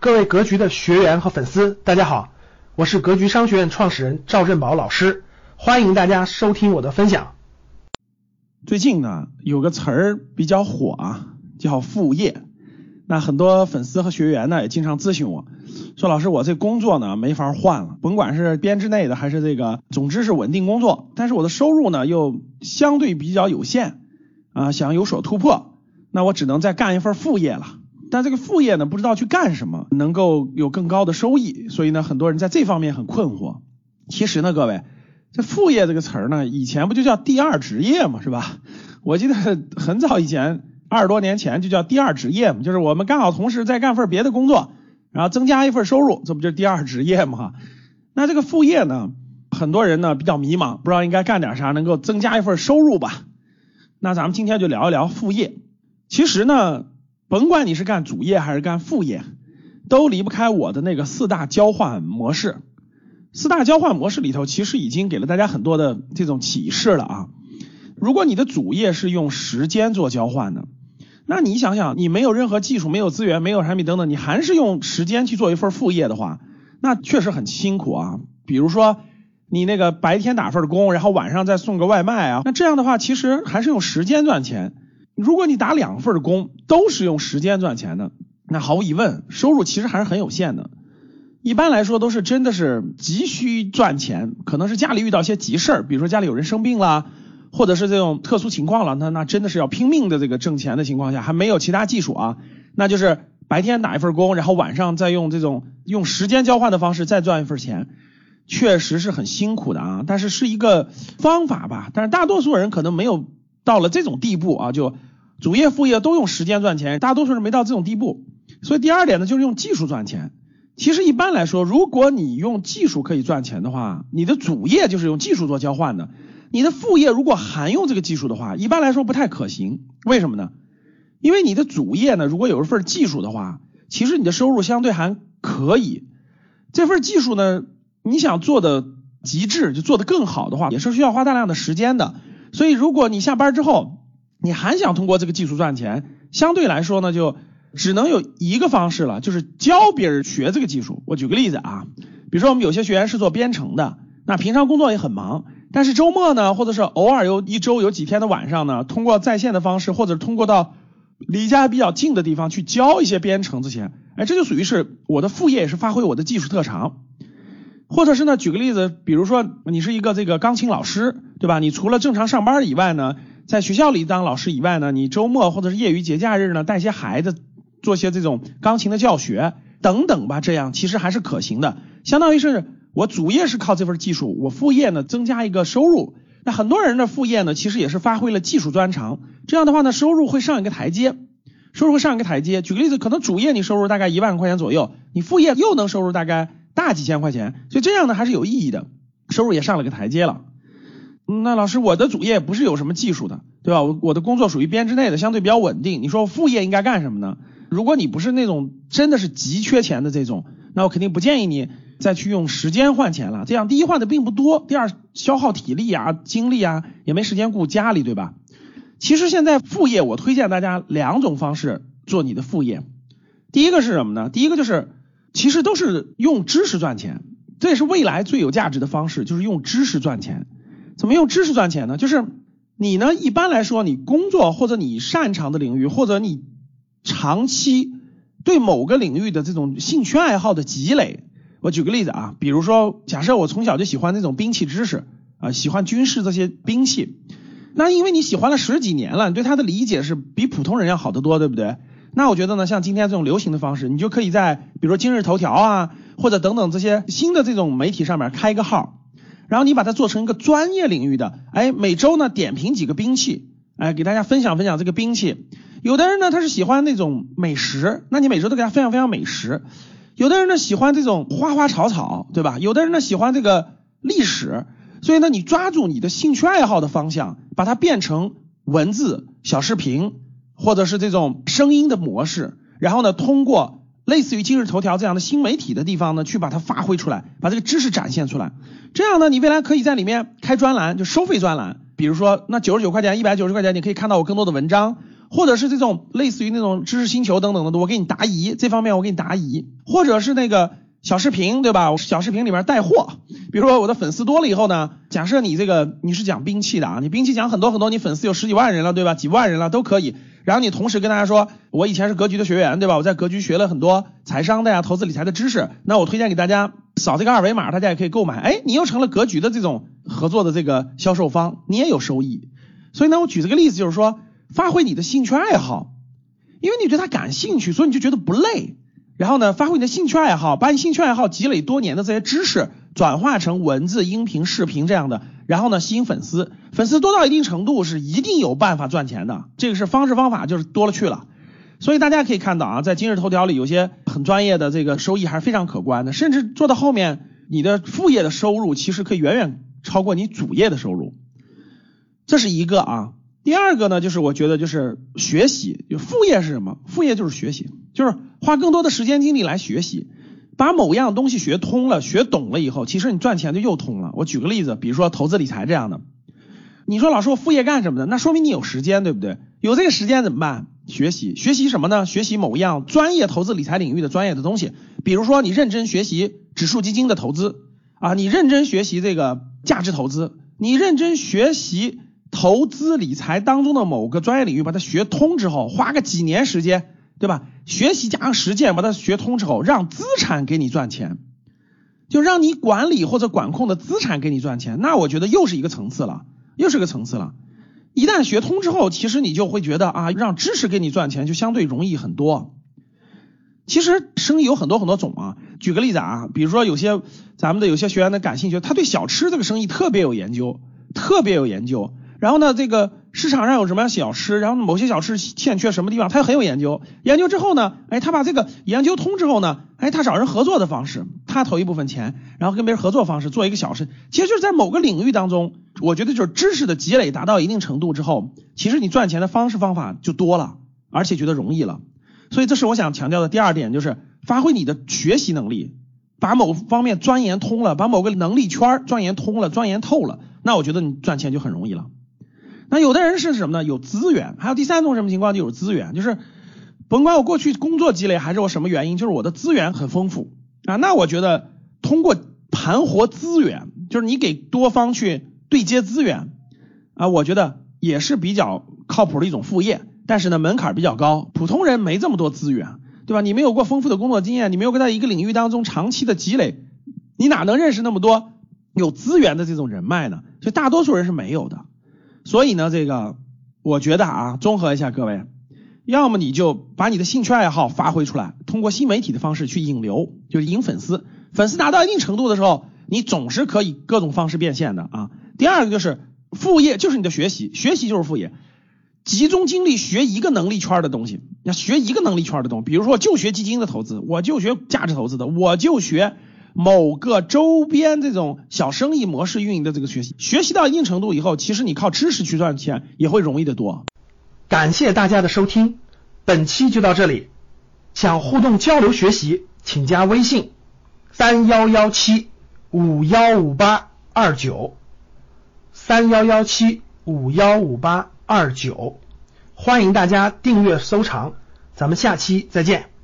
各位格局的学员和粉丝，大家好，我是格局商学院创始人赵振宝老师，欢迎大家收听我的分享。最近呢，有个词儿比较火啊，叫副业。那很多粉丝和学员呢，也经常咨询我，说老师，我这工作呢没法换了，甭管是编制内的还是这个，总之是稳定工作，但是我的收入呢又相对比较有限啊，想有所突破，那我只能再干一份副业了。但这个副业呢，不知道去干什么能够有更高的收益，所以呢，很多人在这方面很困惑。其实呢，各位，这副业这个词儿呢，以前不就叫第二职业嘛，是吧？我记得很早以前，二十多年前就叫第二职业嘛，就是我们刚好同时在干份别的工作，然后增加一份收入，这不就是第二职业嘛？那这个副业呢，很多人呢比较迷茫，不知道应该干点啥能够增加一份收入吧？那咱们今天就聊一聊副业。其实呢。甭管你是干主业还是干副业，都离不开我的那个四大交换模式。四大交换模式里头，其实已经给了大家很多的这种启示了啊。如果你的主业是用时间做交换的，那你想想，你没有任何技术、没有资源、没有产品等等，你还是用时间去做一份副业的话，那确实很辛苦啊。比如说，你那个白天打份工，然后晚上再送个外卖啊，那这样的话，其实还是用时间赚钱。如果你打两份工都是用时间赚钱的，那毫无疑问收入其实还是很有限的。一般来说都是真的是急需赚钱，可能是家里遇到些急事儿，比如说家里有人生病了，或者是这种特殊情况了，那那真的是要拼命的这个挣钱的情况下，还没有其他技术啊，那就是白天打一份工，然后晚上再用这种用时间交换的方式再赚一份钱，确实是很辛苦的啊。但是是一个方法吧，但是大多数人可能没有到了这种地步啊，就。主业副业都用时间赚钱，大多数人没到这种地步。所以第二点呢，就是用技术赚钱。其实一般来说，如果你用技术可以赚钱的话，你的主业就是用技术做交换的。你的副业如果还用这个技术的话，一般来说不太可行。为什么呢？因为你的主业呢，如果有一份技术的话，其实你的收入相对还可以。这份技术呢，你想做的极致，就做的更好的话，也是需要花大量的时间的。所以如果你下班之后，你还想通过这个技术赚钱，相对来说呢，就只能有一个方式了，就是教别人学这个技术。我举个例子啊，比如说我们有些学员是做编程的，那平常工作也很忙，但是周末呢，或者是偶尔有一周有几天的晚上呢，通过在线的方式，或者通过到离家比较近的地方去教一些编程这些，哎，这就属于是我的副业，也是发挥我的技术特长。或者是呢，举个例子，比如说你是一个这个钢琴老师，对吧？你除了正常上班以外呢？在学校里当老师以外呢，你周末或者是业余节假日呢，带些孩子做些这种钢琴的教学等等吧，这样其实还是可行的。相当于是我主业是靠这份技术，我副业呢增加一个收入。那很多人的副业呢，其实也是发挥了技术专长，这样的话呢，收入会上一个台阶，收入会上一个台阶。举个例子，可能主业你收入大概一万块钱左右，你副业又能收入大概大几千块钱，所以这样呢还是有意义的，收入也上了个台阶了。那老师，我的主业不是有什么技术的，对吧？我我的工作属于编制内的，相对比较稳定。你说副业应该干什么呢？如果你不是那种真的是急缺钱的这种，那我肯定不建议你再去用时间换钱了。这样第一换的并不多，第二消耗体力啊、精力啊，也没时间顾家里，对吧？其实现在副业我推荐大家两种方式做你的副业。第一个是什么呢？第一个就是其实都是用知识赚钱，这也是未来最有价值的方式，就是用知识赚钱。怎么用知识赚钱呢？就是你呢，一般来说，你工作或者你擅长的领域，或者你长期对某个领域的这种兴趣爱好的积累。我举个例子啊，比如说，假设我从小就喜欢那种兵器知识啊，喜欢军事这些兵器，那因为你喜欢了十几年了，你对它的理解是比普通人要好得多，对不对？那我觉得呢，像今天这种流行的方式，你就可以在比如说今日头条啊，或者等等这些新的这种媒体上面开一个号。然后你把它做成一个专业领域的，哎，每周呢点评几个兵器，哎，给大家分享分享这个兵器。有的人呢他是喜欢那种美食，那你每周都给他分享分享美食。有的人呢喜欢这种花花草草，对吧？有的人呢喜欢这个历史，所以呢你抓住你的兴趣爱好的方向，把它变成文字、小视频或者是这种声音的模式，然后呢通过。类似于今日头条这样的新媒体的地方呢，去把它发挥出来，把这个知识展现出来。这样呢，你未来可以在里面开专栏，就收费专栏。比如说，那九十九块钱、一百九十块钱，你可以看到我更多的文章，或者是这种类似于那种知识星球等等的，我给你答疑，这方面我给你答疑，或者是那个小视频，对吧？小视频里面带货，比如说我的粉丝多了以后呢，假设你这个你是讲兵器的啊，你兵器讲很多很多，你粉丝有十几万人了，对吧？几万人了都可以。然后你同时跟大家说，我以前是格局的学员，对吧？我在格局学了很多财商的呀、投资理财的知识，那我推荐给大家扫这个二维码，大家也可以购买。哎，你又成了格局的这种合作的这个销售方，你也有收益。所以呢，我举这个例子就是说，发挥你的兴趣爱好，因为你对它感兴趣，所以你就觉得不累。然后呢，发挥你的兴趣爱好，把你兴趣爱好积累多年的这些知识转化成文字、音频、视频这样的，然后呢，吸引粉丝。粉丝多到一定程度是一定有办法赚钱的，这个是方式方法就是多了去了。所以大家可以看到啊，在今日头条里有些很专业的这个收益还是非常可观的，甚至做到后面，你的副业的收入其实可以远远超过你主业的收入。这是一个啊。第二个呢，就是我觉得就是学习，就副业是什么？副业就是学习，就是花更多的时间精力来学习，把某样东西学通了、学懂了以后，其实你赚钱就又通了。我举个例子，比如说投资理财这样的，你说老师我副业干什么的？那说明你有时间，对不对？有这个时间怎么办？学习，学习什么呢？学习某样专业投资理财领域的专业的东西，比如说你认真学习指数基金的投资啊，你认真学习这个价值投资，你认真学习。投资理财当中的某个专业领域，把它学通之后，花个几年时间，对吧？学习加上实践，把它学通之后，让资产给你赚钱，就让你管理或者管控的资产给你赚钱，那我觉得又是一个层次了，又是个层次了。一旦学通之后，其实你就会觉得啊，让知识给你赚钱就相对容易很多。其实生意有很多很多种啊，举个例子啊，比如说有些咱们的有些学员的感兴趣，他对小吃这个生意特别有研究，特别有研究。然后呢，这个市场上有什么小吃，然后某些小吃欠缺什么地方，他很有研究。研究之后呢，哎，他把这个研究通之后呢，哎，他找人合作的方式，他投一部分钱，然后跟别人合作方式做一个小吃。其实就是在某个领域当中，我觉得就是知识的积累达到一定程度之后，其实你赚钱的方式方法就多了，而且觉得容易了。所以这是我想强调的第二点，就是发挥你的学习能力，把某方面钻研通了，把某个能力圈钻研通了、钻研透了，那我觉得你赚钱就很容易了。那有的人是什么呢？有资源，还有第三种什么情况？就有资源，就是甭管我过去工作积累还是我什么原因，就是我的资源很丰富啊。那我觉得通过盘活资源，就是你给多方去对接资源啊，我觉得也是比较靠谱的一种副业。但是呢，门槛比较高，普通人没这么多资源，对吧？你没有过丰富的工作经验，你没有在一个领域当中长期的积累，你哪能认识那么多有资源的这种人脉呢？所以大多数人是没有的。所以呢，这个我觉得啊，综合一下各位，要么你就把你的兴趣爱好发挥出来，通过新媒体的方式去引流，就是引粉丝。粉丝达到一定程度的时候，你总是可以各种方式变现的啊。第二个就是副业，就是你的学习，学习就是副业，集中精力学一个能力圈的东西，要学一个能力圈的东西，比如说就学基金的投资，我就学价值投资的，我就学。某个周边这种小生意模式运营的这个学习，学习到一定程度以后，其实你靠知识去赚钱也会容易得多。感谢大家的收听，本期就到这里。想互动交流学习，请加微信三幺幺七五幺五八二九三幺幺七五幺五八二九，欢迎大家订阅收藏，咱们下期再见。